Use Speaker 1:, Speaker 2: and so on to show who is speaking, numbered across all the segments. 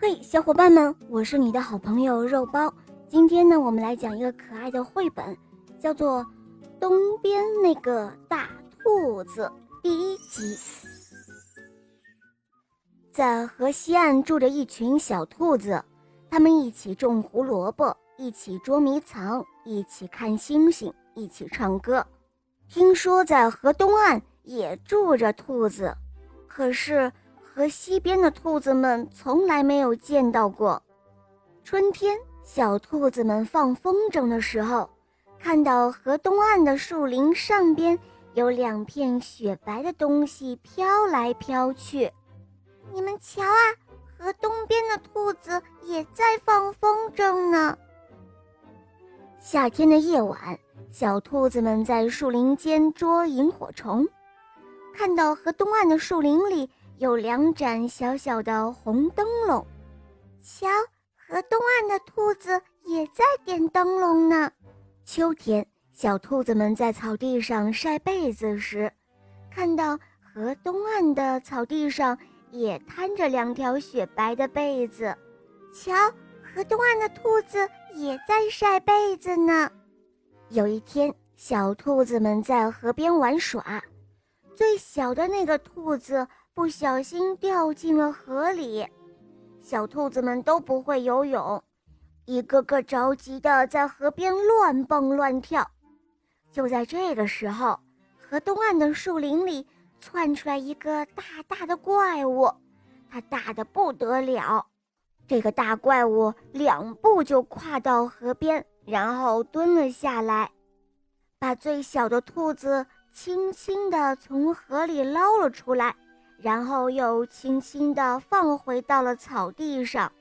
Speaker 1: 嘿，小伙伴们，我是你的好朋友肉包。今天呢，我们来讲一个可爱的绘本，叫做《东边那个大兔子》第一集。在河西岸住着一群小兔子，它们一起种胡萝卜，一起捉迷藏，一起看星星，一起唱歌。听说在河东岸也住着兔子，可是。和西边的兔子们从来没有见到过。春天，小兔子们放风筝的时候，看到河东岸的树林上边有两片雪白的东西飘来飘去。
Speaker 2: 你们瞧啊，河东边的兔子也在放风筝呢。
Speaker 1: 夏天的夜晚，小兔子们在树林间捉萤火虫，看到河东岸的树林里。有两盏小小的红灯笼，
Speaker 2: 瞧，河东岸的兔子也在点灯笼呢。
Speaker 1: 秋天，小兔子们在草地上晒被子时，看到河东岸的草地上也摊着两条雪白的被子，
Speaker 2: 瞧，河东岸的兔子也在晒被子呢。
Speaker 1: 有一天，小兔子们在河边玩耍，最小的那个兔子。不小心掉进了河里，小兔子们都不会游泳，一个个着急的在河边乱蹦乱跳。就在这个时候，河东岸的树林里窜出来一个大大的怪物，它大的不得了。这个大怪物两步就跨到河边，然后蹲了下来，把最小的兔子轻轻地从河里捞了出来。然后又轻轻地放回到了草地上，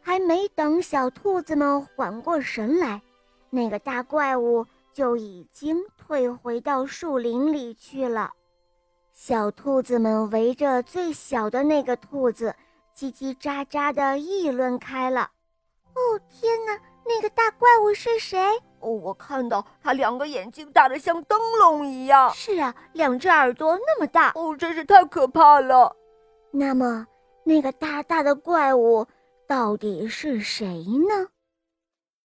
Speaker 1: 还没等小兔子们缓过神来，那个大怪物就已经退回到树林里去了。小兔子们围着最小的那个兔子，叽叽喳喳地议论开了。
Speaker 2: 哦，天哪！那个大怪物是谁？
Speaker 3: 哦，我看到他两个眼睛大得像灯笼一样。
Speaker 1: 是啊，两只耳朵那么大。
Speaker 3: 哦，真是太可怕了。
Speaker 1: 那么，那个大大的怪物到底是谁呢？